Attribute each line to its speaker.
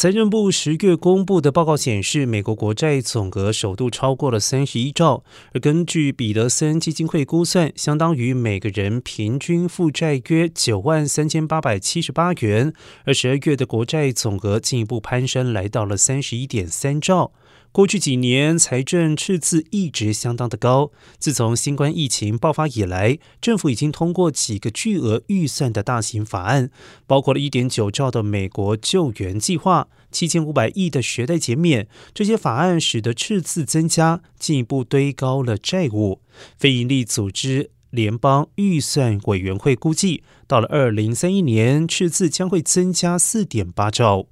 Speaker 1: 财政部十月公布的报告显示，美国国债总额首度超过了三十一兆，而根据彼得森基金会估算，相当于每个人平均负债约九万三千八百七十八元。而十二月的国债总额进一步攀升，来到了三十一点三兆。过去几年财政赤字一直相当的高。自从新冠疫情爆发以来，政府已经通过几个巨额预算的大型法案，包括了一点九兆的美国救援计划、七千五百亿的学贷减免。这些法案使得赤字增加，进一步堆高了债务。非营利组织联邦预算委员会估计，到了二零三一年，赤字将会增加四点八兆。